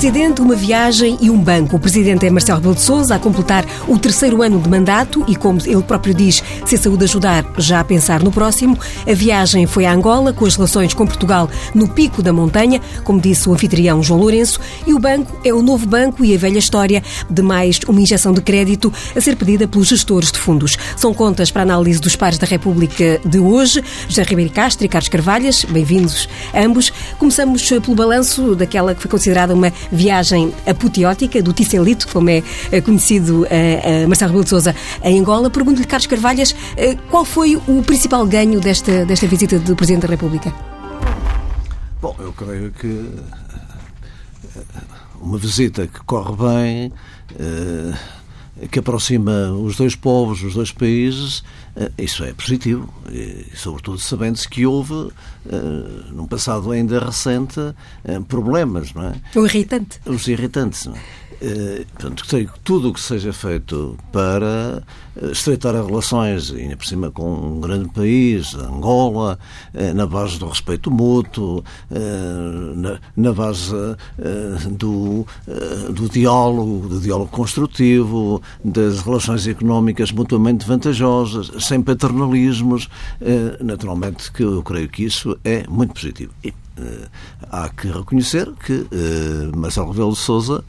presidente, uma viagem e um banco. O presidente é Marcelo Rebelo de Sousa, a completar o terceiro ano de mandato e, como ele próprio diz, se a saúde ajudar, já a pensar no próximo. A viagem foi a Angola, com as relações com Portugal no pico da montanha, como disse o anfitrião João Lourenço, e o banco é o novo banco e a velha história de mais uma injeção de crédito a ser pedida pelos gestores de fundos. São contas para análise dos pares da República de hoje. José Ribeiro Castro e Carlos Carvalhas, bem-vindos ambos. Começamos pelo balanço daquela que foi considerada uma viagem apoteótica do Ticelito, como é eh, conhecido a Marcelo Rebelo de Sousa em Angola. Pergunto-lhe, Carlos Carvalhas, qual foi o principal ganho desta, desta visita do Presidente da República? Bom, eu creio que uma visita que corre bem, que aproxima os dois povos, os dois países, isso é positivo. E, sobretudo sabendo-se que houve, num passado ainda recente, problemas, não é? O irritante. Os irritantes, não é? Eh, portanto, creio que tudo o que seja feito para eh, estreitar as relações, ainda por cima com um grande país, Angola, eh, na base do respeito mútuo, na, base do, do diálogo, do diálogo construtivo, das relações económicas mutuamente vantajosas, sem paternalismos, naturalmente que eu creio que isso é muito positivo. E, há que reconhecer que Marcelo Rebelo de Sousa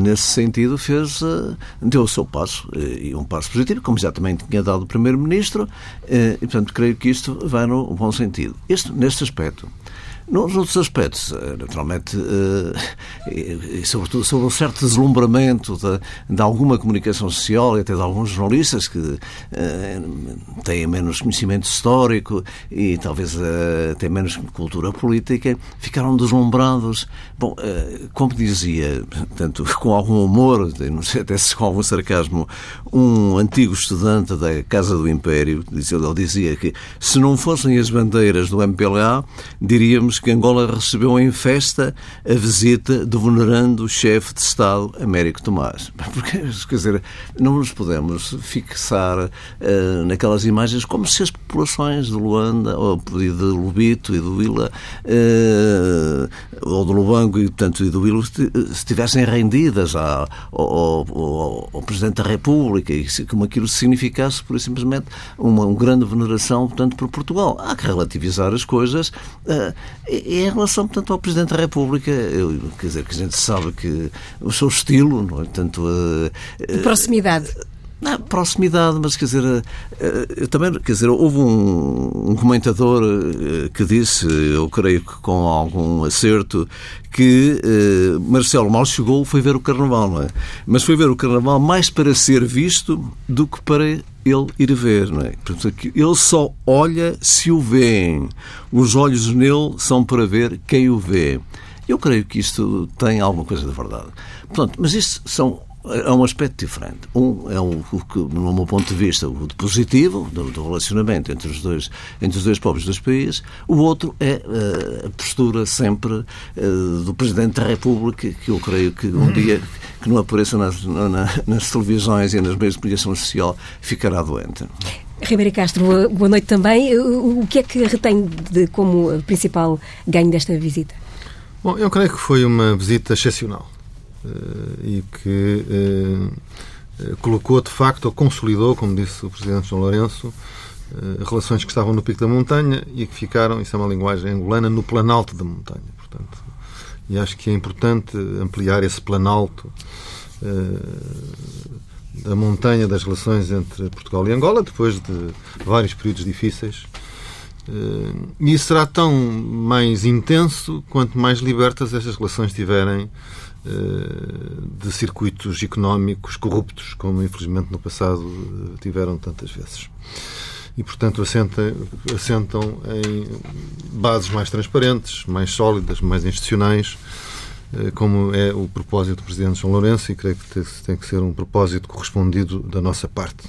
nesse sentido, fez, uh, deu o seu passo, uh, e um passo positivo, como já também tinha dado o Primeiro-Ministro, e, portanto, creio que isto vai no bom sentido. Este, neste aspecto, nos outros aspectos, eh, naturalmente, eh, e sobretudo sobre um certo deslumbramento de, de, alguma comunicação social e até de alguns jornalistas que eh, têm menos conhecimento histórico e talvez têm menos cultura política, ficaram deslumbrados. Bom, como dizia, tanto com algum humor, não sei até se com algum sarcasmo, um antigo estudante da Casa do Império, ele dizia que se não fossem as bandeiras do MPLA, diríamos que Angola recebeu em festa a visita do venerando chefe de Estado, Américo Tomás. Porque, quer dizer, não nos podemos fixar uh, naquelas imagens como se as populações de Luanda, ou de Lubito e do Vila, uh, ou do Lubango e, portanto, e do Vila, estivessem rendidas ao, ao, ao, ao, Presidente da República e como aquilo significasse, por simplesmente, uma, uma grande veneração, portanto, por Portugal. Há que relativizar as coisas. Uh, em relação, portanto, ao Presidente da República, eu, quer dizer, que a gente sabe que o seu estilo, não é? Tanto, uh, de proximidade. Na proximidade, mas quer dizer, eu também, quer dizer, houve um, um, comentador que disse, eu creio que com algum acerto, que eh, Marcelo mal chegou foi ver o Carnaval, não é? Mas foi ver o Carnaval mais para ser visto do que para ele ir ver, não é? Portanto, ele só olha se o vêem. Os olhos nele são para ver quem o vê. Eu creio que isto tem alguma coisa de verdade. Portanto, mas isto são é um aspecto diferente. Um é o, que, no meu ponto de vista, o de positivo, do, do, relacionamento entre os, dois, entre os dois povos dos países. O outro é uh, a postura sempre uh, do Presidente da República, que eu creio que um dia que não apareça nas, na, nas televisões e nas meios de comunicação social ficará doente. Ribeiro Castro, boa noite também. O que é que retém de, como principal ganho desta visita? Bom, eu creio que foi uma visita excepcional e que eh, eh, colocou de facto, ou consolidou, como disse o Presidente João Lourenço, relações que estavam no pico da montanha e que ficaram, isso é uma linguagem angolana, no planalto da montanha. Portanto, e acho que é importante ampliar esse planalto da montanha das relações entre Portugal e Angola, depois de vários períodos difíceis. E isso será tão mais intenso quanto mais libertas estas relações estiverem eh, de circuitos económicos corruptos, como infelizmente no passado eh, tiveram tantas vezes. E, portanto, assentam, assentam em bases mais transparentes, mais sólidas, mais institucionais, eh, como é o propósito do Presidente João Lourenço, e creio que tem que ser um propósito correspondido da nossa parte.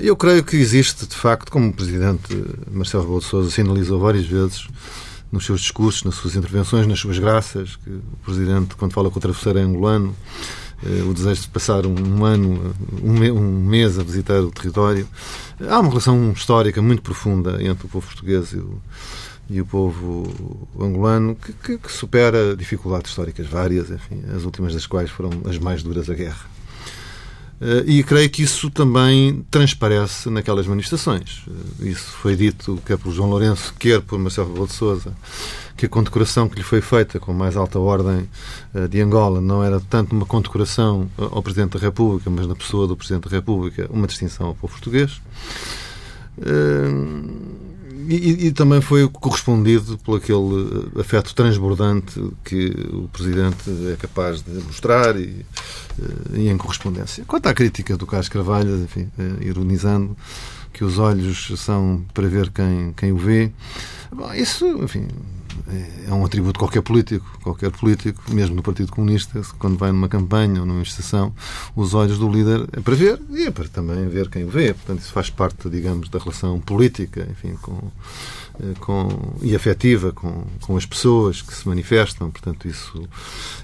Eu creio que existe, de facto, como o Presidente Marcelo Rebelo de Sousa sinalizou várias vezes, nos seus discursos, nas suas intervenções, nas suas graças, que o Presidente, quando fala com o travesseiro é angolano, eh, o desejo de passar um ano, um mês a visitar o território. Há uma relação histórica muito profunda entre o povo português e o, e o povo angolano que, que, que supera dificuldades históricas várias, enfim, as últimas das quais foram as mais duras da guerra. Eh, e creio que isso também transparece naquelas manifestações. Eh, isso foi dito quer por João Lourenço, quer por Marcelo Rebelo de Sousa, que a condecoração que lhe foi feita com mais alta ordem eh, de Angola não era tanto uma condecoração ao Presidente da República, mas na pessoa do Presidente da República, uma distinção ao povo português. E, e, também foi correspondido por aquele afeto transbordante que o Presidente é capaz de mostrar e, eh, e em correspondência. Quanto à crítica do Carlos Carvalho, enfim, eh, ironizando que os olhos são para ver quem, quem o vê, bom, isso, enfim, é, é um atributo de qualquer político. Qualquer político, mesmo no Partido Comunista, quando vai numa campanha ou numa estação, os olhos do líder é para ver e é para também ver quem o vê. Portanto, isso faz parte, digamos, da relação política, enfim, com, eh, com, e afetiva com, com as pessoas que se manifestam. Portanto, isso,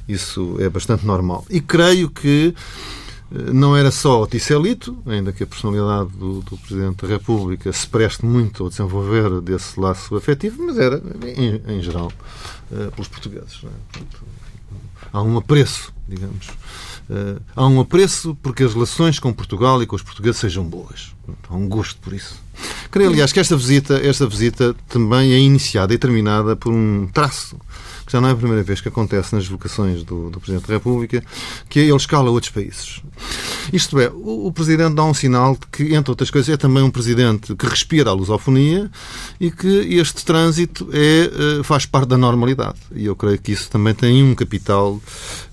isso é bastante normal. E creio que não era só o Ticelito, ainda que a personalidade do, do, Presidente da República se preste muito ao desenvolver desse laço afetivo, mas era, em, em geral, uh, pelos portugueses. É? Portanto, há um apreço, digamos. Uh, há um apreço porque as relações com Portugal e com os portugueses sejam boas. Há um gosto por isso. Creio, aliás, que esta visita, esta visita também é iniciada e terminada por um traço que já não é a primeira vez que acontece nas vocações do, do Presidente da República, que ele escala outros países. Isto é, o, o Presidente dá um sinal de que, entre outras coisas, é também um Presidente que respira a lusofonia e que este trânsito é, eh, faz parte da normalidade. E eu creio que isso também tem um capital,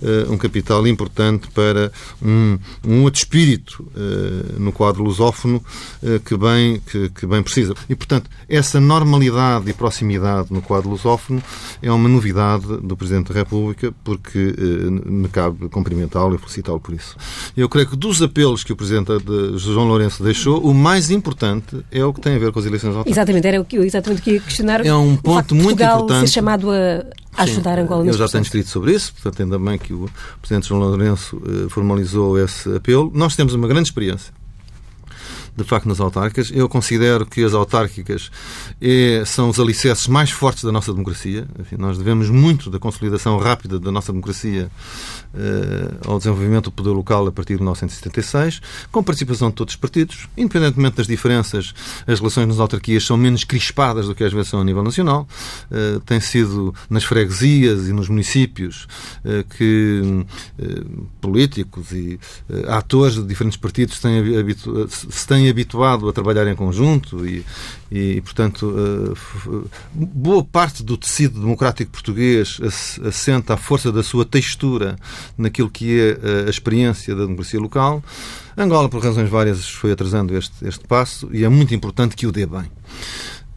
eh, um capital importante para um, um outro espírito eh, no quadro lusófono que bem, que, que bem precisa. E, portanto, essa normalidade e proximidade no quadro lusófono é uma novidade do Presidente da República, porque eh, me cabe cumprimentá-lo e felicitá-lo por isso. Eu creio que dos apelos que o Presidente de João Lourenço deixou, o mais importante é o que tem a ver com as eleições autárquicas. Exatamente, era o que exatamente queria questionar. É um ponto muito Portugal importante. ser chamado a ajudar Sim, Angola Eu já processo. tenho escrito sobre isso, portanto, ainda bem que o Presidente João Lourenço eh, formalizou esse apelo. Nós temos uma grande experiência de facto nas autárquicas. Eu considero que as autárquicas é, são os alicerces mais fortes da nossa democracia. Enfim, nós devemos muito da consolidação rápida da nossa democracia eh, ao desenvolvimento do poder local a partir de 1976, com participação de todos os partidos. Independentemente das diferenças, as relações nas autarquias são menos crispadas do que às vezes são a nível nacional. Eh, tem sido nas freguesias e nos municípios eh, que políticos e atores de diferentes partidos têm se têm habituado a trabalhar em conjunto e, e portanto, boa parte do tecido democrático português assenta à força da sua textura naquilo que é eh, a experiência da democracia local. Angola, por razões várias, foi atrasando este, este passo e é muito importante que o dê bem.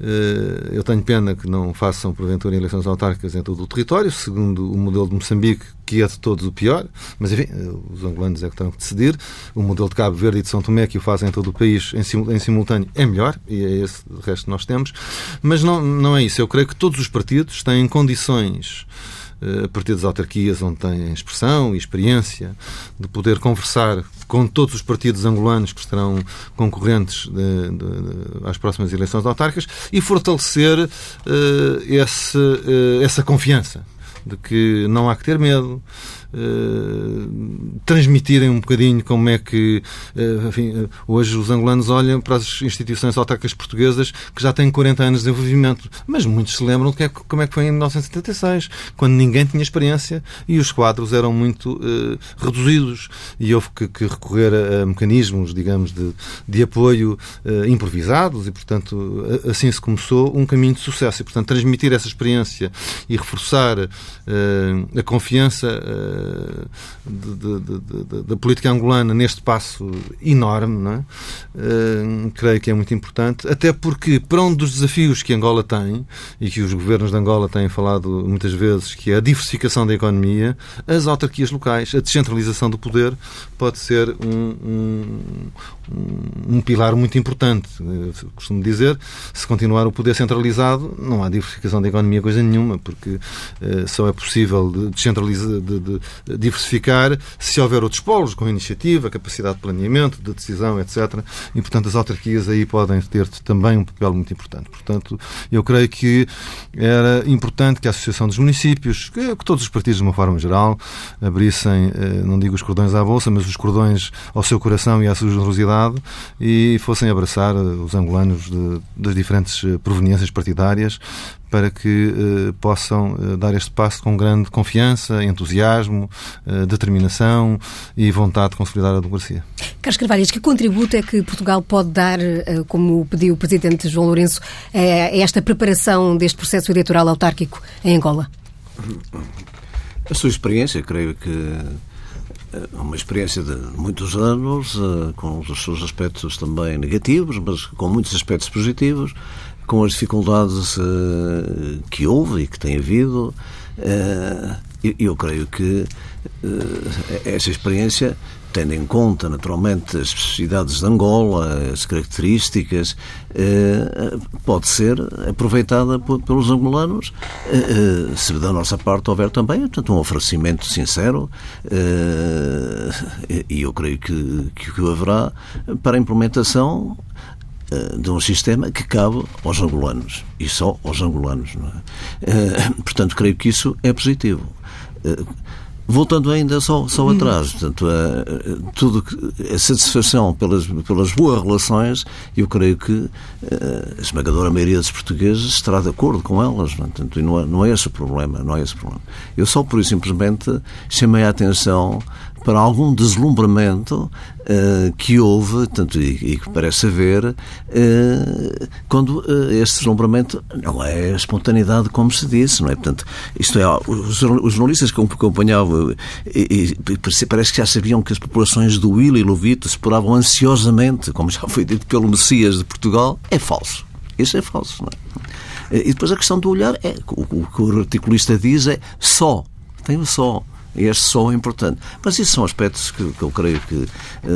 Eh, eu tenho pena que não façam, porventura, eleições autárquicas em todo o território, segundo o modelo de Moçambique, que é de todos o pior, mas enfim, eh, os angolanos é que terão que decidir. O modelo de Cabo Verde e de São Tomé, que o fazem em todo o país em simultâneo, é melhor, e é esse o resto que nós temos. Mas não, não é isso. Eu creio que todos os partidos têm condições a partir das autarquias onde têm expressão e experiência, de poder conversar com todos os partidos angolanos que estarão concorrentes de, de, de, às próximas eleições autárquicas e fortalecer uh, esse, uh, essa confiança de que não há que ter medo, uh, transmitirem um bocadinho como é que uh, enfim, uh, hoje os angolanos olham para as instituições autárquicas portuguesas que já têm 40 anos de desenvolvimento, mas muitos se lembram que é, como é que foi em 1976, quando ninguém tinha experiência e os quadros eram muito reduzidos e houve que, que recorrer a, a, mecanismos, digamos, de, de apoio improvisados e, portanto, assim se começou um caminho de sucesso. E, portanto, transmitir essa experiência e reforçar a confiança da política angolana neste passo enorme, não é? Uh, creio que é muito importante, até porque para um dos desafios que Angola tem e que os governos de Angola têm falado muitas vezes, que é a diversificação da economia, as autarquias locais, a descentralização do poder pode ser um, um, um pilar muito importante. Eu costumo dizer, se continuar o poder centralizado, não há diversificação da economia coisa nenhuma, porque uh, só é possível de de, de, diversificar se houver outros polos, com iniciativa, capacidade de planeamento, de decisão, etc. E, portanto, as autarquias aí podem ter também um papel muito importante. Portanto, eu creio que era importante que a Associação dos Municípios, que, que todos os partidos, de uma forma geral, abrissem, eh, não digo os cordões à bolsa, mas os cordões ao seu coração e à sua generosidade e fossem abraçar eh, os angolanos de, das diferentes eh, proveniências partidárias para que eh, possam eh, dar este passo com grande confiança, entusiasmo, eh, determinação e vontade de consolidar a democracia. Carlos Carvalhas, que contributo é que Portugal pode dar, eh, como pediu o Presidente João Lourenço, a esta preparação deste processo eleitoral autárquico em Angola? A sua experiência, creio que é uma experiência de muitos anos, eh, com os seus aspectos também negativos, mas com muitos aspectos positivos com as dificuldades uh, que houve e que tem havido. Uh, eu creio que uh, essa experiência, tendo em conta naturalmente as especificidades de Angola, as características, pode ser aproveitada pelos angolanos se da nossa parte houver também portanto, um oferecimento sincero e eu creio que, que o haverá para a implementação eh, de um sistema que cabe aos angolanos e só aos angolanos. É? Eh, portanto, creio que isso é positivo. Eh, voltando ainda só, só hum. atrás, portanto, a, tudo a satisfação pelas, pelas boas relações, eu creio que a esmagadora maioria dos portugueses estará de acordo com elas. Não, é? portanto, não, é, não é esse o problema. Não é esse o problema. Eu só por isso simplesmente chamei a atenção para algum deslumbramento uh, que houve, tanto e, e, que parece haver, uh, quando uh, este deslumbramento não é espontaneidade, como se disse, não é? Portanto, isto é, os, os jornalistas que acompanhavam e, e, parece que já sabiam que as populações do Will e Lovito esperavam ansiosamente, como já foi dito pelo Messias de Portugal, é falso. Isso é falso, não é? E depois a questão do olhar é, o, o que o articulista diz é só, tem o só. Este só é importante. Mas isso são aspectos que, que eu creio que uh,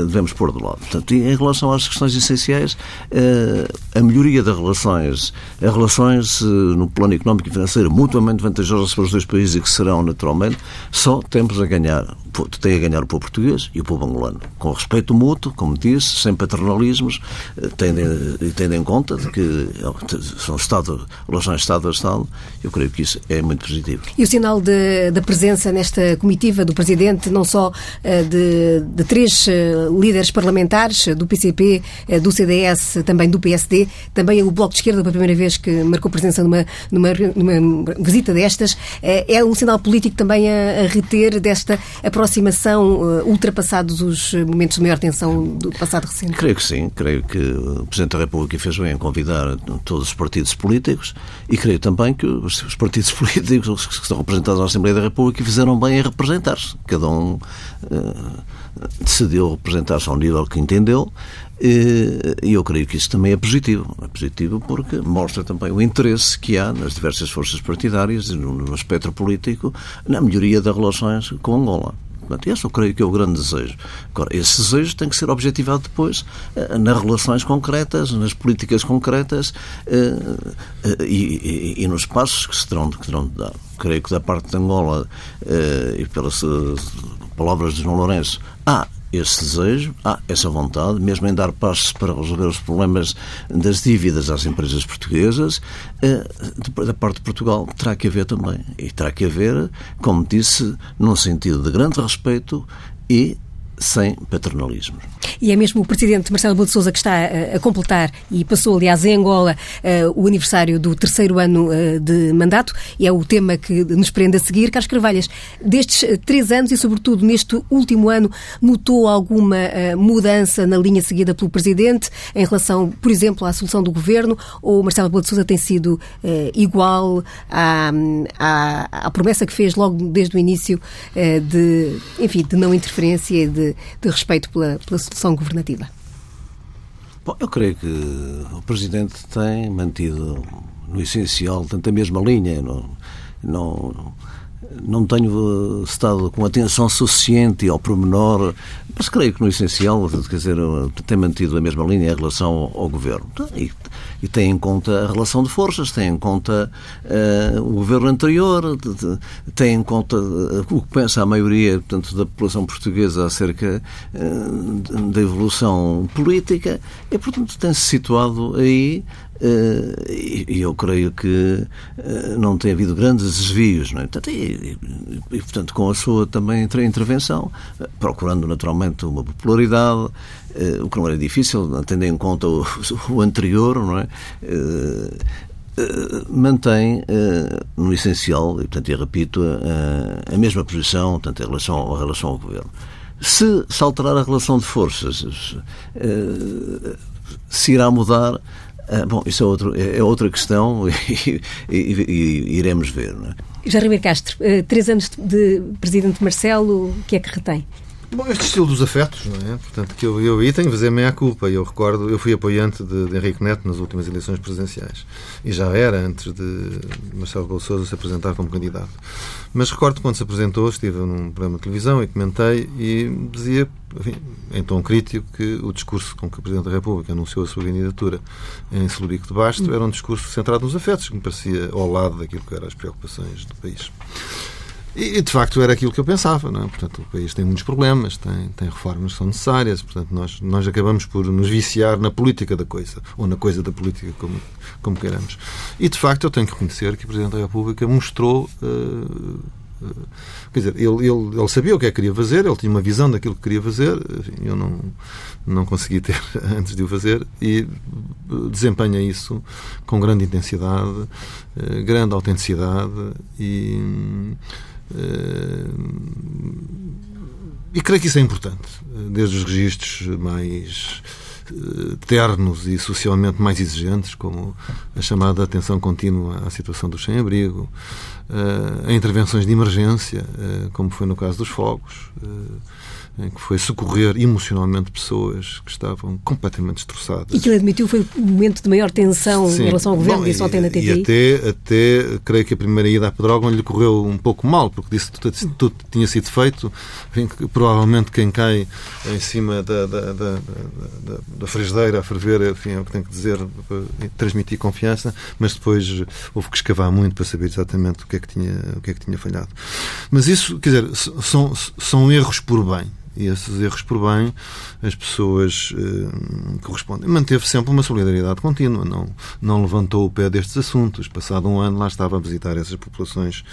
devemos pôr de lado. Portanto, em relação às questões essenciais, uh, a melhoria das relações, as relações uh, no plano económico e financeiro mutuamente vantajosas para os dois países e que serão naturalmente, só temos a ganhar. Tem a ganhar o povo português e o povo angolano. Com respeito mútuo, como disse, sem paternalismos, tendo, tendo em conta que são Estado, relações Estado a Estado, eu creio que isso é muito positivo. E o sinal da presença nesta comitiva do Presidente, não só eh, de, de três eh, líderes parlamentares, do PCP, eh, do CDS, também do PSD, também o Bloco de Esquerda, pela primeira vez que marcou presença numa, numa, numa visita destas, é um sinal político também a, a reter desta aproximação, ultrapassados os momentos de maior tensão do passado recente? Creio que sim. Creio que o Presidente da República fez bem em convidar todos os partidos políticos e creio também que os, os partidos políticos que estão representados na Assembleia da República fizeram bem em representar-se. Cada um uh, decidiu representar-se ao nível que entendeu e eu creio que isso também é positivo. É positivo porque mostra também o interesse que há nas diversas forças partidárias e no espectro político na melhoria das relações com Angola. Portanto, esse eu creio que é o grande desejo. Agora, esse desejo tem que ser objetivado depois eh, nas relações concretas, nas políticas concretas e, e, e nos passos que se terão, que terão de dar creio que da parte de Angola, eh, e pelas eh, palavras de João Lourenço, há esse desejo, há essa vontade, mesmo em dar passos para resolver os problemas das dívidas às empresas portuguesas, eh, da parte de Portugal terá que haver também. E terá que haver, como disse, num sentido de grande respeito e sem paternalismo. E é mesmo o Presidente Marcelo Rebelo de Sousa que está a, a completar e passou, aliás, em Angola uh, o aniversário do terceiro ano uh, de mandato e é o tema que nos prende a seguir. Carlos Carvalhas, destes três anos e, sobretudo, neste último ano, notou alguma mudança na linha seguida pelo Presidente em relação, por exemplo, à solução do Governo ou Marcelo Rebelo de Sousa tem sido igual à, à, à, promessa que fez logo desde o início de, enfim, de não interferência e de, de respeito pela, pela solução governativa? Bom, eu creio que o Presidente tem mantido, no essencial, tanto a mesma linha. Não, não, não tenho estado com atenção suficiente ao pormenor, mas creio que no essencial, quer dizer, tem mantido a mesma linha em relação ao governo. E, e tem em conta a relação de forças, tem em conta uh, o governo anterior, tem em conta uh, o que pensa a maioria portanto, da população portuguesa acerca uh, da evolução política. E, portanto, tem-se situado aí e eu creio que não tem havido grandes desvios. Não é? Portanto, e, e, portanto, com a sua também intervenção, procurando naturalmente uma popularidade, o que não era difícil, tendo em conta o, o anterior, não é? mantém no essencial, e portanto, eu repito, a mesma posição, tanto em relação, em relação ao governo. Se, se alterar a relação de forças, se irá mudar ah, bom, isso é, outro, é, é outra questão e, e, e iremos ver. Não é? Jair Castro, uh, três anos de Presidente Marcelo, o que é que retém? Bom, este estilo dos afetos, não é? Portanto, que eu, eu aí tenho que fazer meia culpa. Eu recordo, eu fui apoiante de, de, Henrique Neto nas últimas eleições presidenciais. E já era antes de Marcelo Sousa se apresentar como candidato. Mas recordo quando se apresentou, estive num programa de televisão e comentei e dizia, enfim, em tom crítico, que o discurso com que o Presidente da República anunciou a sua candidatura em Celurico de Basto era um discurso centrado nos afetos, que me parecia ao lado daquilo que eram as preocupações do país. E, de facto, era aquilo que eu pensava. Não é? Portanto, o país tem muitos problemas, tem, tem reformas que são necessárias. Portanto, nós, nós acabamos por nos viciar na política da coisa, ou na coisa da política, como, como queiramos. E, de facto, eu tenho que reconhecer que o Presidente da República mostrou. Uh, uh, quer dizer, ele, ele, ele sabia o que é que queria fazer, ele tinha uma visão daquilo que queria fazer, eu não, não consegui ter antes de o fazer, e desempenha isso com grande intensidade, grande autenticidade e eh, e creio que isso é importante, desde os registros mais eh, ternos e socialmente mais exigentes, como a chamada atenção contínua à situação do sem-abrigo, eh, a intervenções de emergência, como foi no caso dos fogos, que foi socorrer emocionalmente pessoas que estavam completamente destroçadas. E que ele admitiu foi o momento de maior tensão Sim. em relação ao governo, Bom, disse ontem na TTI. E até, até, creio que a primeira ida à Pedrógão lhe correu um pouco mal, porque disse que tudo, tudo tinha sido feito, enfim, que provavelmente quem cai em cima da, da, da, da, da frigideira a ferver, enfim, é o que tem que dizer, transmitir confiança, mas depois houve que escavar muito para saber exatamente o que é que tinha, o que é que tinha falhado. Mas isso, quer dizer, são, são erros por bem e esses erros por bem as pessoas eh, correspondem. Manteve sempre uma solidariedade contínua, não, não levantou o pé destes assuntos. Passado um ano, lá estava a visitar essas populações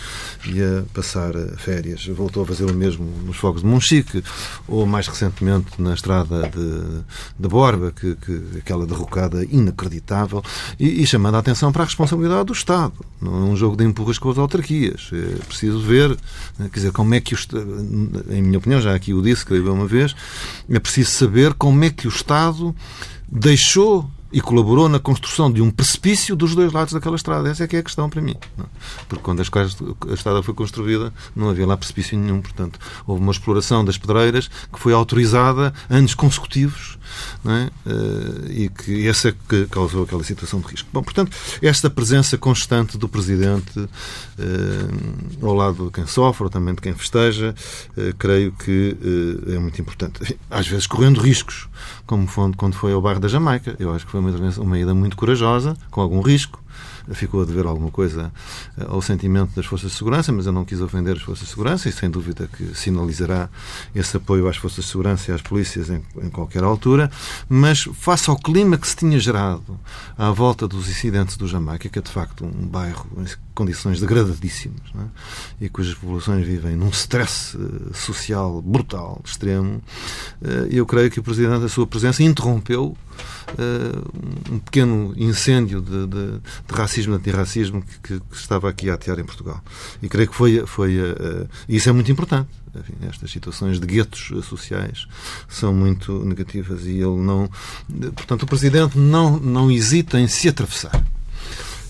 e a passar eh, férias. Voltou a fazer o mesmo nos Fogos de Monchique, ou mais recentemente na estrada de, de Borba, que, que, aquela derrocada inacreditável, e, e, chamando a atenção para a responsabilidade do Estado. Não é um jogo de empurras com as autarquias. É preciso ver, quer dizer, como é que em minha opinião, já aqui o disse, escreveu uma vez, é preciso saber como é que o Estado deixou e colaborou na construção de um precipício dos dois lados daquela estrada. Essa é que é a questão para mim. É? Porque quando a estrada foi construída não havia lá precipício nenhum. Portanto, houve uma exploração das pedreiras que foi autorizada anos consecutivos é? Eh, e que essa é que causou aquela situação de risco. Bom, portanto, esta presença constante do Presidente eh, ao lado de quem sofre ou também de quem festeja, eh, creio que é muito importante. Às vezes correndo riscos, como quando foi ao bairro da Jamaica. Eu acho que foi uma, uma ida muito corajosa, com algum risco, ficou a dever alguma coisa eh, ao sentimento das Forças de Segurança, mas eu não quis ofender as Forças de Segurança e sem dúvida que sinalizará esse apoio às Forças de Segurança e às polícias em, em qualquer altura, mas face ao clima que se tinha gerado à volta dos incidentes do Jamaica, que é de facto um bairro condições degradadíssimas é? e cujas populações vivem num stress eh, social brutal, extremo, eh, eu creio que o Presidente, a sua presença, interrompeu uh, um pequeno incêndio de, de, de racismo e antirracismo que, que, estava aqui a atear em Portugal. E creio que foi. foi isso é muito importante. Enfim, estas situações de guetos sociais são muito negativas e ele não. Portanto, o Presidente não, não hesita em se atravessar.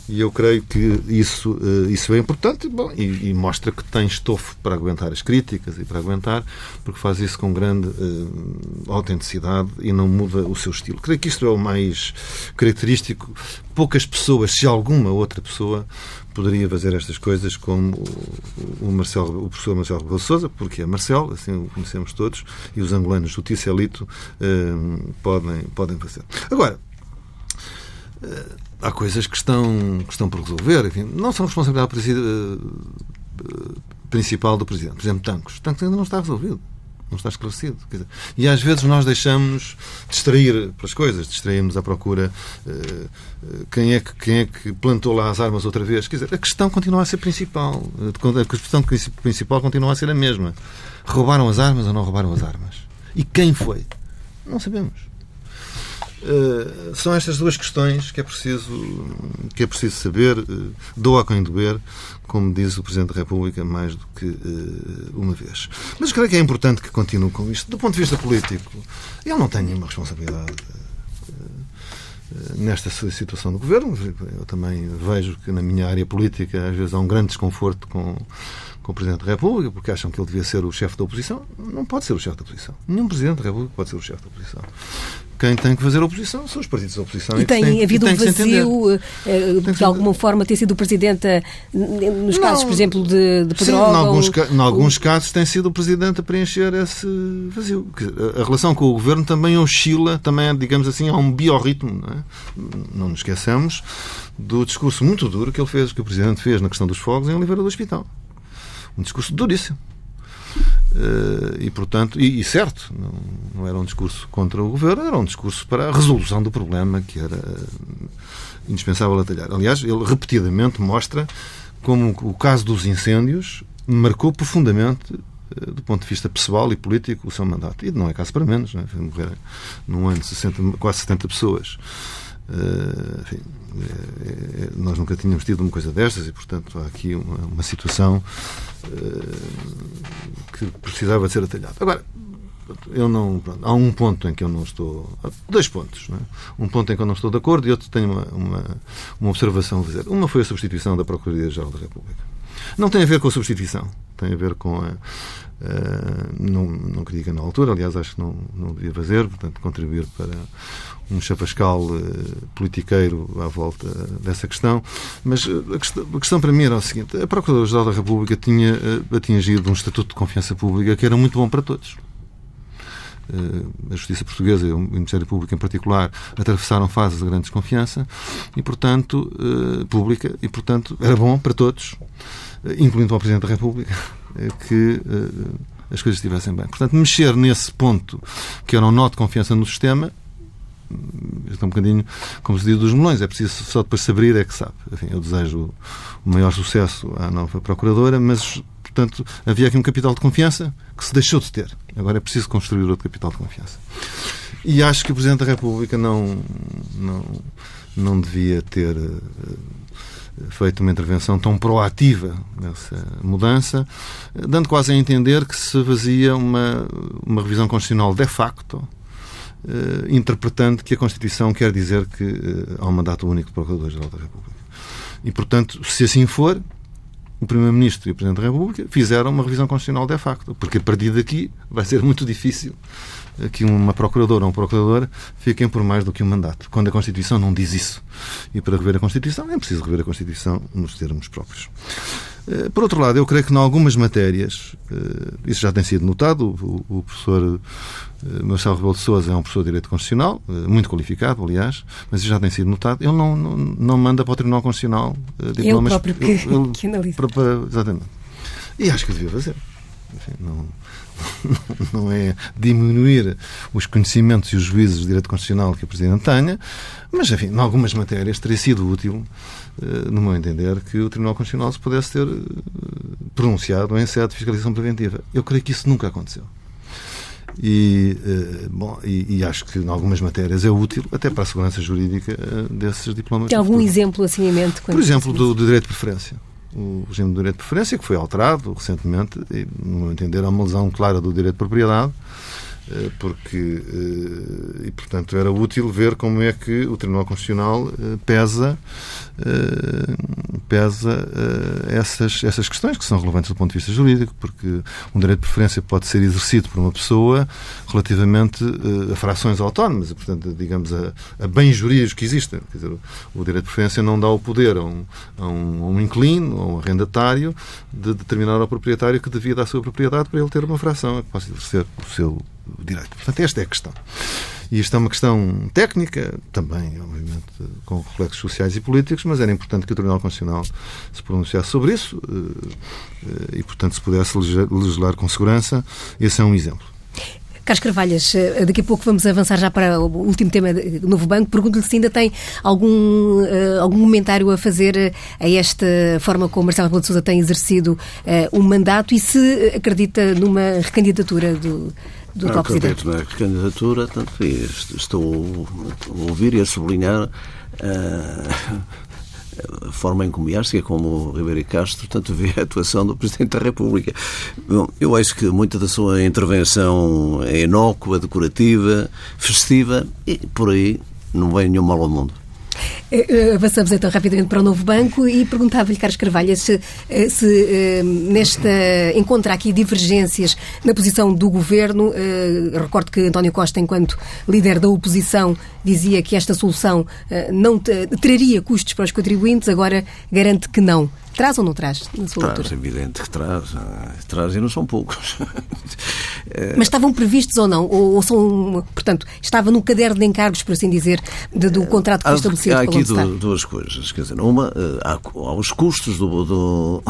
E eu creio que isso, uh, isso é importante bom, e, e, mostra que tem estofo para aguentar as críticas e para aguentar, porque faz isso com grande uh, autenticidade e não muda o seu estilo. Creio que isto é o mais característico. Poucas pessoas, se alguma outra pessoa, poderia fazer estas coisas como o, Marcelo, o professor Marcelo Rebelo Sousa, porque é Marcelo, assim o conhecemos todos, e os angolanos do Ticelito uh, podem, podem fazer. Agora, há coisas que estão, que estão por resolver. Enfim, não são responsabilidade eh, principal do Presidente. Por exemplo, tanques. Tanques ainda não está resolvido. Não está esclarecido. Dizer, e às vezes nós deixamos distrair pelas coisas, distraímos à procura uh, quem, é que, quem é que plantou lá as armas outra vez. Quer dizer, a questão continua a ser principal. A questão principal continua a ser a mesma. Roubaram as armas ou não roubaram as armas? E quem foi? Não sabemos. Uh, são estas duas questões que é preciso, que é preciso saber, uh, a quem doer, como diz o Presidente da República mais do que uh, uma vez. Mas creio que é importante que continue com isto. Do ponto de vista político, ele não tem nenhuma responsabilidade nesta situação do governo. Eu também vejo que na minha área política às vezes há um grande desconforto com, com o Presidente da República, porque acham que ele devia ser o chefe da oposição. Não pode ser o chefe da oposição. Nenhum Presidente da República pode ser o chefe da oposição quem tem que fazer oposição são os partidos da oposição. E, tem, tem havido um vazio, uh, de alguma forma, ter sido o Presidente, nos não, casos, por exemplo, de, de Pedro Sim, em alguns, ou... alguns casos tem sido o Presidente a preencher esse vazio. A relação com o Governo também oscila, também, digamos assim, a um biorritmo. Não, é? não nos esqueçamos do discurso muito duro que ele fez, que o Presidente fez na questão dos fogos em Oliveira do Hospital. Um discurso duríssimo. Uh, e, portanto, e, e certo, não, não, era um discurso contra o governo, era um discurso para a resolução do problema que era uh, indispensável atalhar. Aliás, ele repetidamente mostra como o caso dos incêndios marcou profundamente uh, do ponto de vista pessoal e político o seu mandato. E não é caso para menos, não é? morrer num ano 60, quase 70 pessoas. Uh, enfim, é, é, nós nunca tínhamos tido uma coisa destas e, portanto, há aqui uma, uma situação que precisava de ser atalhada. Agora, eu não. Pronto, há um ponto em que eu não estou. Dois pontos. É? Um ponto em que eu não estou de acordo e outro tenho uma, uma, uma observação a fazer. Uma foi a substituição da Procuradoria-Geral da República. Não tem a ver com a substituição, tem a ver com a. Uh, não, não critica na altura, aliás, acho que não, não devia fazer, portanto, contribuir para um chapascal uh, politiqueiro à volta dessa questão. Mas uh, a, questão, a, questão, para mim era o seguinte: a Procuradora-Geral da República tinha uh, atingido um estatuto de confiança pública que era muito bom para todos. A Justiça Portuguesa e o Ministério Público em particular atravessaram fases de grande desconfiança e, portanto, pública, e, portanto, era bom para todos, incluindo para o Presidente da República, que as coisas estivessem bem. Portanto, mexer nesse ponto, que um nó de confiança no sistema, é um bocadinho como se diz dos melões, é preciso só depois se abrir é que sabe. Enfim, eu desejo o maior sucesso à nova Procuradora, mas, portanto, havia aqui um capital de confiança que se deixou de ter. Agora é preciso construir outro capital de confiança. E acho que o Presidente da República não, não, não devia ter eh, feito uma intervenção tão proativa nessa mudança, dando quase a entender que se fazia uma, uma revisão constitucional de facto uh, interpretando que a Constituição quer dizer que uh, há um mandato único de Procurador-Geral da República. E, portanto, se assim for, o Primeiro-Ministro e o Presidente da República fizeram uma revisão constitucional de facto, porque a partir daqui vai ser muito difícil eh, que uma procuradora ou um procurador fiquem por mais do que um mandato, quando a Constituição não diz isso. E para rever a Constituição é preciso rever a Constituição nos termos próprios. Eh, por outro lado, eu creio que em algumas matérias, eh, isso já tem sido notado, o professor eh, Marcelo Rebelo de Sousa é um professor de Direito Constitucional, muito qualificado, aliás, mas isso já tem sido notado, ele não, não, não manda para o Tribunal Constitucional diplomas... Ele próprio que, ele, que analisa. Para, para, exatamente. E acho que devia fazer. Enfim, não, não é diminuir os conhecimentos e os juízes de direito constitucional que o Presidente tenha, mas, enfim, em algumas matérias teria sido útil eh, no meu entender, que o Tribunal Constitucional se pudesse ter eh, pronunciado em sede de fiscalização preventiva. Eu creio que isso nunca aconteceu. E, eh, bom, e, e, acho que em algumas matérias é útil até para a segurança jurídica desses diplomas. Tem algum exemplo assim em mente? Por exemplo, do, do, direito de preferência. O regime do direito de preferência, que foi alterado recentemente, e, no meu entender, há uma lesão clara do direito de propriedade, porque, e portanto, era útil ver como é que o Tribunal Constitucional pesa, pesa essas, essas questões que são relevantes do ponto de vista jurídico, porque um direito de preferência pode ser exercido por uma pessoa relativamente a frações autónomas, e, portanto, digamos, a, a bens jurídicos que existem. Quer dizer, o direito de preferência não dá o poder a um, a um, a um inquilino, a um arrendatário, de determinar ao proprietário que devia dar a sua propriedade para ele ter uma fração que possa exercer o seu direito. Portanto, esta é a questão. E isto é uma questão técnica, também, obviamente, com reflexos sociais e políticos, mas era importante que o Tribunal Constitucional se pronunciasse sobre isso eh, eh, e, portanto, se pudesse legislar com segurança. Esse é um exemplo. Carlos Carvalhas, eh, daqui a pouco vamos avançar já para o último tema do Novo Banco. Pergunto-lhe se ainda tem algum, algum comentário a fazer a esta forma como Marcelo Rebelo de Sousa tem exercido uh, um mandato e se acredita numa recandidatura do, do Presidente. na recandidatura, tanto estou a ouvir e a sublinhar uh, a forma que é como o Ribeiro Castro, tanto vê a atuação do Presidente da República. Bom, eu acho que muita da sua intervenção é inócua, decorativa, festiva e por aí não vem nenhum mal ao mundo. Eh, eh, avançamos então rapidamente para o novo banco e perguntava-lhe, Carlos Carvalho, se, eh, se nesta encontra aqui divergências na posição do governo. Recordo que António Costa, enquanto líder da oposição, dizia que esta solução não traria custos para os contribuintes, agora garante que não. Traz ou não traz, na sua traz, leitura? evidente que traz. Traz e não são poucos. Mas estavam previstos ou não? Ou, ou, são, portanto, estava no caderno de encargos, por assim dizer, de, do contrato que foi estabelecido Há aqui duas coisas. Quer dizer, uma, eh, há, há os custos do, do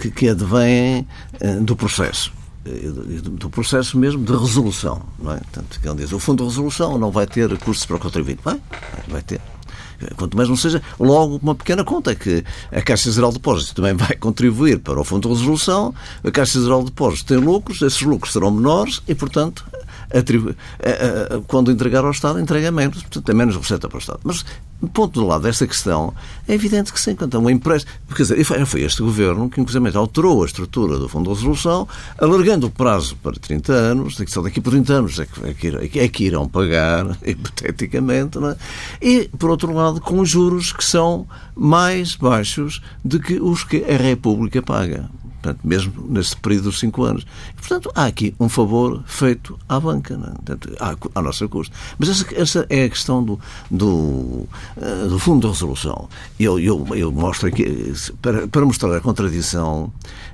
que, que advêm eh, do processo do processo mesmo de resolução. Não é? Portanto, ele diz, o fundo de resolução não vai ter custos para o contribuinte. Vai, vai ter. Quanto mais não seja logo uma pequena conta, que a Caixa Geral de Depósitos também vai contribuir para o Fundo de Resolução, a Caixa Geral de Depósitos tem lucros, esses lucros serão menores e, portanto, quando entregar ao Estado, entrega menos, portanto, tem menos receita para o Estado. Mas, ponto do lado desta questão, é evidente que sim, quanto a um empréstimo. Quer dizer, foi este governo que, inclusive, alterou a estrutura do Fundo de Resolução, alargando o prazo para 30 anos, só daqui por 30 anos é que, é é que irão pagar, hipoteticamente, é? e, por outro lado, com juros que são mais baixos do que os que a República paga portanto, mesmo nesse período dos cinco anos. Portanto, há aqui um favor feito à banca, é? portanto, à, à, nossa custa. Mas essa, essa, é a questão do, do, eh, do Fundo de Resolução. Eu, eu, eu mostro aqui, para, para mostrar a contradição, eh,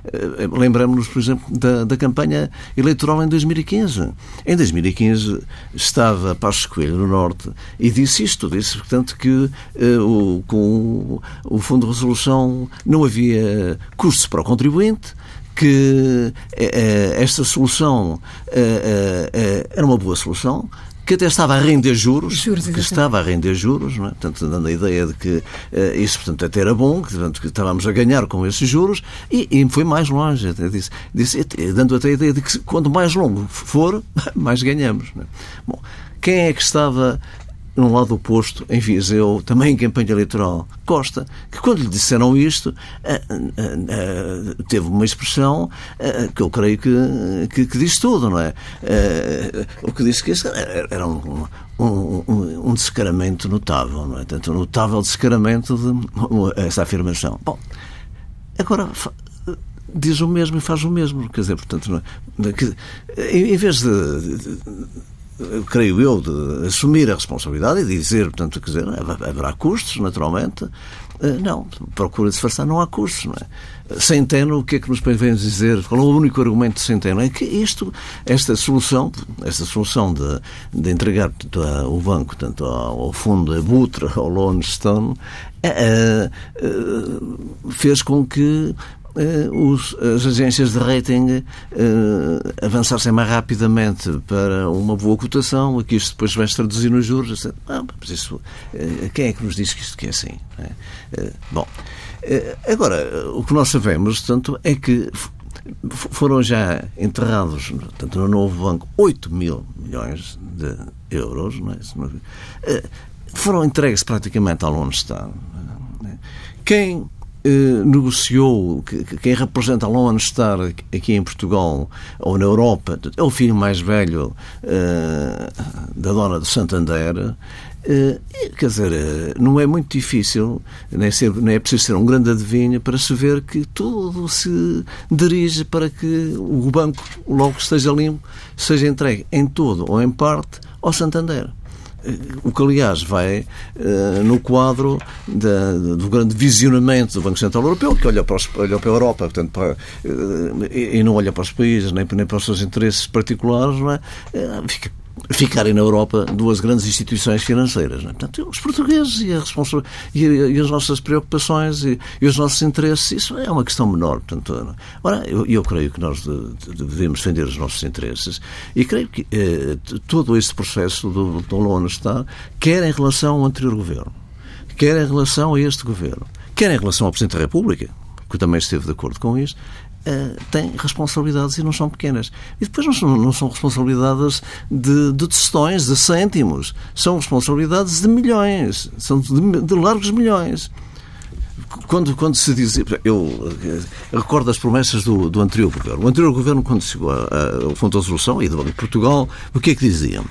lembramos-nos, por exemplo, da, da campanha eleitoral em 2015. Em 2015 estava Passos Coelho no Norte e disse isto, disse, portanto, que uh, o, com o Fundo de Resolução não havia custos para o contribuinte, que eh, eh, esta solução eh, era uma boa solução, que até estava a render juros, juros que estava a render juros, não é? portanto, dando a ideia de que uh, isso portanto, até era bom, que, portanto, que estávamos a ganhar com esses juros, e, e foi mais longe, até disse, disse, dando até a ideia de que quanto mais longo for, mais ganhamos. É? Bom, quem é que estava num lado oposto, em Viseu, também em campanha eleitoral, Costa, que quando lhe disseram isto, eh, eh, eh, teve uma expressão que eu creio que, que, que diz tudo, não é? O que disse que era um, um, um, descaramento notável, não é? Tanto um notável descaramento de essa afirmação. Bom, agora diz o mesmo e faz o mesmo. Quer dizer, portanto, é? em vez de, de, creio eu, de assumir a responsabilidade e dizer, portanto, quer dizer, haverá custos, naturalmente. Eh, não, procura disfarçar, não há custos, não é? Centeno, o que é que nos vem dizer? Qual é o único argumento de Centeno? É que isto, esta solução, esta solução de, de entregar o banco tanto ao, fundo a Butra, ao Lone Stone, é, é, fez com que eh, os, as agências de rating uh, avançassem mais rapidamente para uma boa cotação, que isto depois vai se traduzir nos juros. Ah, mas isso, uh, quem é que nos diz que isto que é assim? É? Bom, agora, o que nós sabemos, portanto, é que foram já enterrados portanto, no novo banco 8 mil milhões de euros, é? foram entregues praticamente ao Lone Star. Quem eh, negociou, que, quem representa a Lone Star aqui em Portugal ou na Europa, é o filho mais velho eh, da dona de Santander. Uh, quer dizer, não é muito difícil, nem, ser, nem é preciso ser um grande adivinho para se ver que tudo se dirige para que o banco, logo esteja limpo, seja entregue em todo ou em parte ao Santander o que, aliás, vai uh, no quadro da, do grande visionamento do Banco Central Europeu, que olha para, os, olha para a Europa portanto, para, uh, e não olha para os países, nem, nem para os seus interesses particulares, é? Uh, fica ficarem na Europa duas grandes instituições financeiras. É? Portanto, os portugueses e, a e, e, as nossas preocupações e, e, os nossos interesses, isso é uma questão menor. Portanto, ora, eu, eu creio que nós devemos defender os nossos interesses e creio que eh, todo este processo do, do está, quer em relação ao anterior governo, quer em relação a este governo, quer em relação ao Presidente da República, que também esteve de acordo com isso, uh, têm responsabilidades e não são pequenas. E depois não são, não são responsabilidades de, de tostões, de cêntimos. São responsabilidades de milhões. São de, de largos milhões quando, quando se diz. Eu, eu recordo as promessas do, do anterior governo. O anterior governo, quando chegou ao Fundo de Resolução e do Banco de Portugal, o que é que diziam?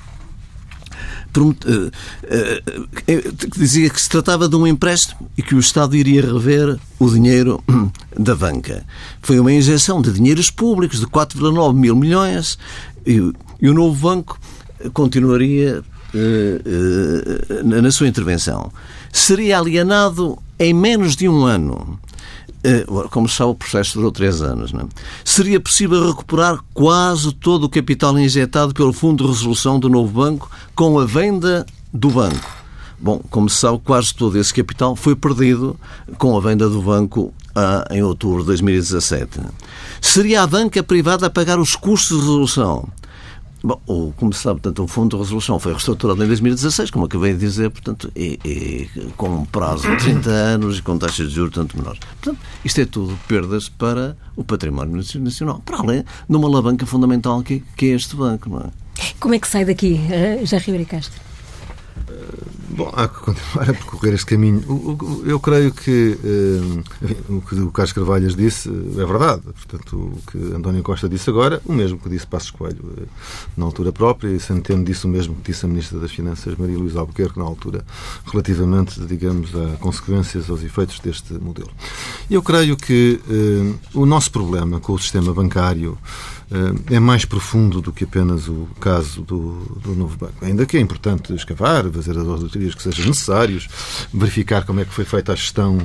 Eh, eh, eh, dizia que se tratava de um empréstimo e que o Estado iria rever o dinheiro da banca. Foi uma injeção de dinheiros públicos de 4,9 mil milhões e, o novo banco continuaria na sua intervenção. Seria alienado em menos de um ano como se sabe, o processo durou três anos. Não é? Seria possível recuperar quase todo o capital injetado pelo Fundo de Resolução do novo banco com a venda do banco. Bom, como se sabe, quase todo esse capital foi perdido com a venda do banco ah, em outubro de 2017. Seria a banca privada a pagar os custos de resolução? Bom, como se sabe, portanto, o Fundo de Resolução foi reestruturado em 2016, como acabei de dizer, portanto, e, e, com um prazo de 30 anos e com taxas de juros tanto menores. Portanto, isto é tudo perdas para o património nacional, para além de uma alavanca fundamental que, que é este banco. Não é? Como é que sai daqui, já Ribeiro Castro? Bom, há que continuar a percorrer este caminho. Eu creio que enfim, o que o Carlos Carvalhas disse é verdade. Portanto, o que António Costa disse agora, o mesmo que disse Passos Coelho eh, na altura própria, e Centeno disse o mesmo que disse a Ministra das Finanças, Maria Luísa Albuquerque, na altura, relativamente, digamos, a consequências, aos efeitos deste modelo. Eu creio que eh, o nosso problema com o sistema bancário é mais profundo do que apenas o caso do, do novo banco. Ainda que é importante escavar, fazer as auditorias que sejam necessários, verificar como é que foi feita a gestão,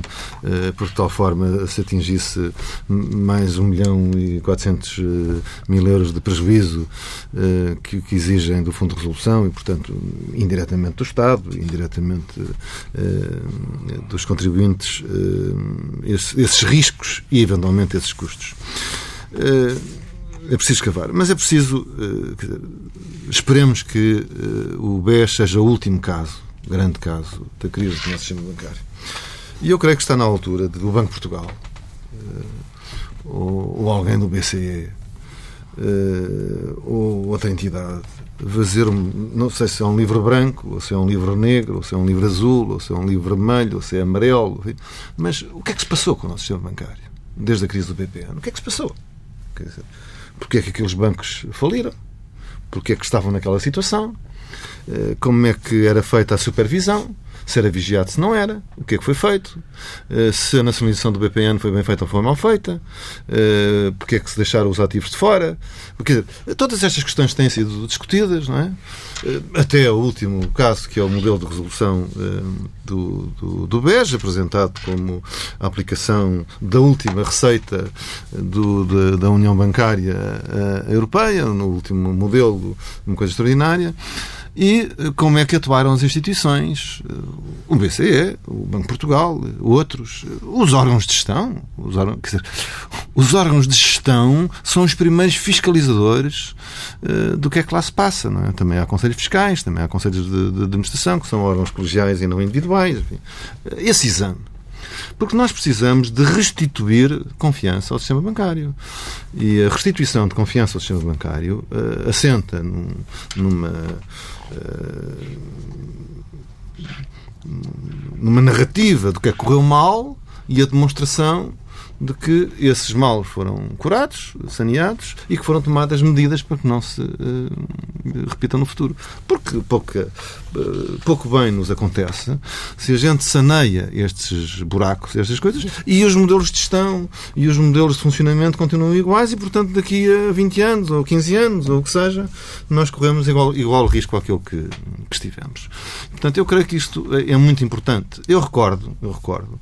eh, por tal forma se atingisse mais 1 milhão e 400 eh, mil euros de prejuízo eh, que, que exigem do Fundo de Resolução e, portanto, indiretamente do Estado, indiretamente dos contribuintes, esses riscos e, eventualmente, esses custos é preciso escavar. Mas é preciso. Uh, esperemos que uh, o BES seja o último caso, grande caso, da crise do nosso sistema bancário. E eu creio que está na altura do Banco de Portugal ou, ou, alguém do BCE ou outra entidade fazer um, não sei se é um livro branco, ou se é um livro negro, ou se é um livro azul, ou se é um livro vermelho, ou se é amarelo, mas o que é que se passou com o nosso sistema bancário desde a crise do BPN? O que é que se passou? Porque é que aqueles bancos faliram, porque é que estavam naquela situação, eh, como é que era feita a supervisão, se era vigiado, se não era, o que é que foi feito, eh, se a nacionalização do BPN foi bem feita ou foi mal feita, eh, porque é que se deixaram os ativos de fora. Porque, todas estas questões têm sido discutidas, não é? Eh, até o último caso, que é o modelo de resolução do, do, do BES, apresentado como a aplicação da última receita do, da, da União Bancária Europeia, no último modelo, uma coisa extraordinária. E eh, como é que atuaram as instituições, eh, o BCE, o Banco de Portugal, outros, eh, os órgãos de gestão. Os órgãos, dizer, os órgãos de gestão são os primeiros fiscalizadores do que é que lá se passa. Não é? Também há conselhos fiscais, também há conselhos de, de administração, que são órgãos colegiais e não individuais. Enfim. Esse exame. Porque nós precisamos de restituir confiança ao sistema bancário. E a restituição de confiança ao sistema bancário uh, assenta num, numa numa narrativa do que é que correu mal e a demonstração de que esses males foram curados, saneados e que foram tomadas medidas para que não se uh, repitam no futuro. Porque pouca, uh, pouco bem nos acontece se a gente saneia estes buracos, estas coisas, e os modelos de gestão e os modelos de funcionamento continuam iguais e, portanto, daqui a 20 anos ou 15 anos ou o que seja, nós corremos igual, igual risco àquele que, que estivemos. Portanto, eu creio que isto é muito importante. Eu recordo, eu recordo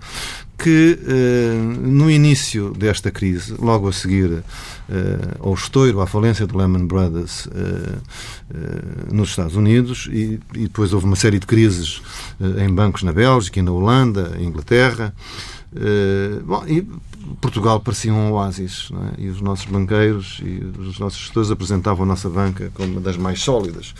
que eh, no início desta crise, logo a seguir eh, ao estouro, à falência do Lehman Brothers eh, nos Estados Unidos, e, depois houve uma série de crises em bancos na Bélgica na Holanda, Inglaterra. Bom, e Portugal parecia um oásis é? e os nossos banqueiros e os nossos gestores apresentavam a nossa banca como uma das mais sólidas.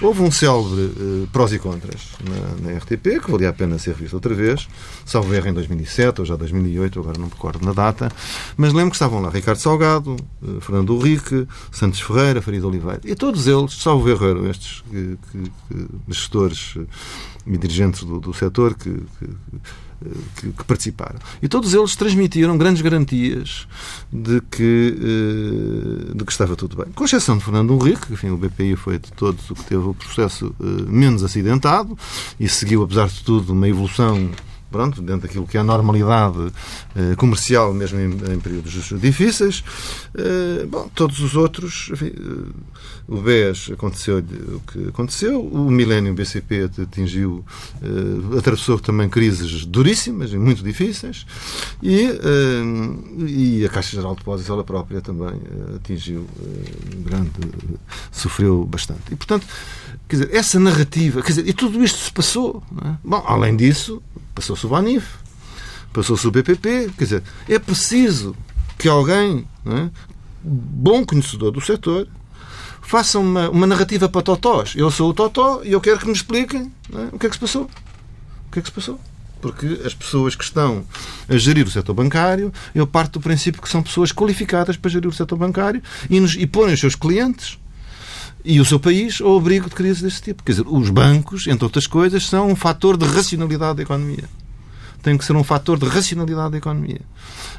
Houve um célebre uh, prós e contras na, na, RTP, que valia a pena ser visto outra vez, salvo erro em 2007 ou já 2008, agora não me recordo na data, mas lembro que estavam lá Ricardo Salgado, uh, Fernando Henrique, Santos Ferreira, Farid Oliveira, e todos eles, salvo erro, eram estes que, que, que, gestores uh, e dirigentes do, do setor que, que que, participaram. E todos eles transmitiram grandes garantias de que, eh, de que estava tudo bem. Com exceção de Fernando Henrique, que enfim, o BPI foi de todos o que teve o processo eh, menos acidentado e seguiu, apesar de tudo, uma evolução pronto, dentro daquilo que é a normalidade eh, comercial, mesmo em, em períodos difíceis. Eh, bom, todos os outros, enfim, eh, o BES aconteceu o que aconteceu, o Milênio BCP atingiu, eh, atravessou também crises duríssimas e muito difíceis, e, eh, e a Caixa Geral de Depósitos, ela própria, também eh, atingiu grande. sofreu bastante. E, portanto, quer dizer, essa narrativa, quer dizer, e tudo isto se passou. É? Bom, além disso, Passou-se o Banif, passou-se o BPP. Quer dizer, é preciso que alguém, é, bom conhecedor do setor, faça uma, uma narrativa para totós. Eu sou o totó e eu quero que me expliquem é, o que é que se passou. O que é que se passou? Porque as pessoas que estão a gerir o setor bancário, eu parto do princípio que são pessoas qualificadas para gerir o setor bancário e, nos, e porem os seus clientes e o seu país ao abrigo de crises deste tipo. Quer dizer, os bancos, entre outras coisas, são um fator de racionalidade da economia. Tem que ser um fator de racionalidade da economia.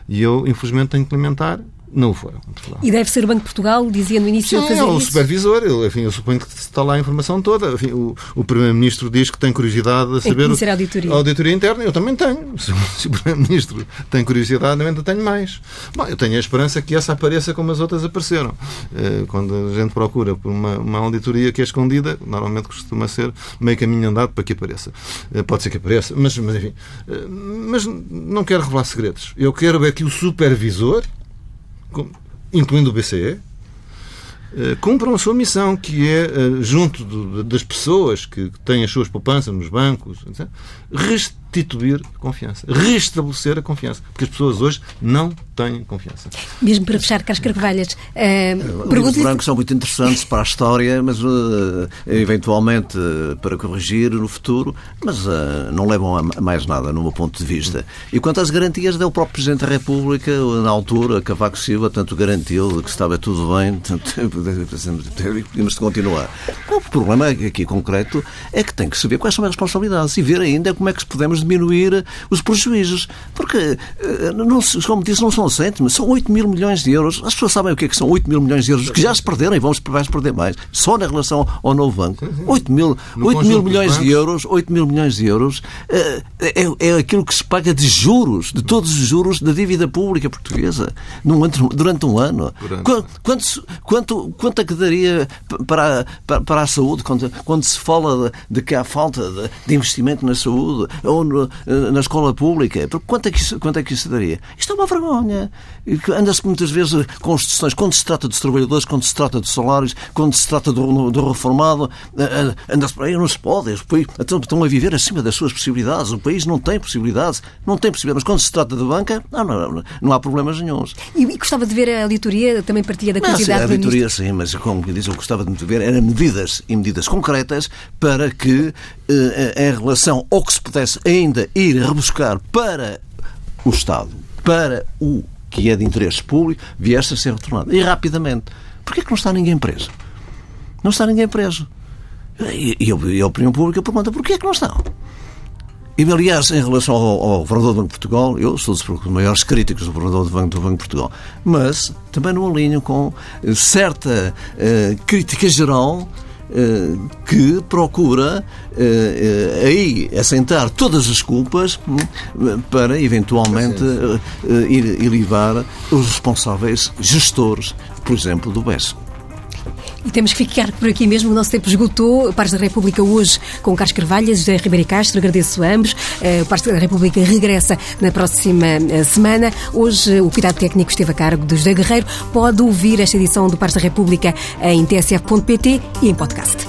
E eu, infelizmente, tenho que implementar não o foram. E deve ser o Banco de Portugal, dizia no início, Sim, a fazer é o isso? supervisor. Eu, enfim, eu suponho que está lá a informação toda. Enfim, o, o Primeiro-Ministro diz que tem curiosidade a saber... Tem a auditoria. A auditoria interna. Eu também tenho. Se, se o Primeiro-Ministro tem curiosidade, eu ainda tenho mais. Bom, eu tenho a esperança que essa apareça como as outras apareceram. Eh, quando a gente procura por uma, uma auditoria que é escondida, normalmente costuma ser meio caminho andado para que apareça. Eh, pode ser que apareça, mas, mas enfim. Eh, mas não quero revelar segredos. Eu quero é que o supervisor incluindo o BCE, eh, cumpram a sua missão, que é, eh, junto das pessoas que têm as suas poupanças nos bancos, restituir confiança, restabelecer a confiança, porque as pessoas hoje não têm confiança. Mesmo para fechar, Carlos Carvalhais, uh, os brancos são muito interessantes para a história, mas uh, eventualmente uh, para corrigir no futuro, mas uh, não levam a mais nada, no meu ponto de vista. E quanto às garantias, o próprio Presidente da República, na altura, Cavaco Silva, tanto garantiu que estava tudo bem, tanto, podíamos continuar. O problema aqui concreto é que tem que saber quais são as responsabilidades e ver ainda como é que podemos diminuir os prejuízos. Porque, eh, não, como disse, não são cêntimos, são 8 mil milhões de euros. As pessoas sabem o que é que são 8 mil milhões de euros, que já se perderam e vamos, vamos perder mais. Só na relação ao novo banco. 8 mil, 8 mil milhões de euros, 8 mil milhões de euros é, é aquilo que se paga de juros, de todos os juros da dívida pública portuguesa durante um ano. Quanto, quanto, quanto, quanto é que daria para, para, para a saúde quando, quando se fala de, de que há falta de, de investimento na saúde ou no, na escola pública? Quanto é, que isso, quanto é que isso daria? Isto é uma vergonha. Anda-se muitas vezes com instituições, quando se trata dos trabalhadores, quando se trata dos salários, quando se trata do, do reformado, eh, eh, anda-se por aí, não se pode. Então, estão a viver acima das suas possibilidades. O país não tem possibilidades, não tem possibilidades. Mas quando se trata de banca, não, não, não há problemas nenhums. E, e gostava de ver a auditoria, também partia da curiosidade não, sim, A auditoria, sim, mas como diz, eu gostava de ver eram medidas e medidas concretas para que, eh, em relação ao que se pudesse ainda ir rebuscar para o Estado, para o que é de interesse público, viesse a ser retornado. E rapidamente. Porquê é que não está ninguém preso? Não está ninguém preso. E, e, e a opinião pública pergunta porquê é que não estão? E, aliás, em relação ao, ao Governador do Banco de Portugal, eu sou dos maiores críticos do Governador do Banco, do Banco de Portugal, mas também não alinho com certa uh, crítica geral que procura uh, aí assentar todas as culpas hum, para eventualmente ir, ir levar os responsáveis gestores, por exemplo, do BES. E temos que ficar por aqui mesmo. O nosso tempo esgotou. Pares da República hoje com Carlos Carvalho, José Ribeiro Castro. Agradeço a ambos. O Pares da República regressa na próxima semana. Hoje o cuidado técnico esteve a cargo de José Guerreiro. Pode ouvir esta edição do Pares da República em tsf.pt e em podcast.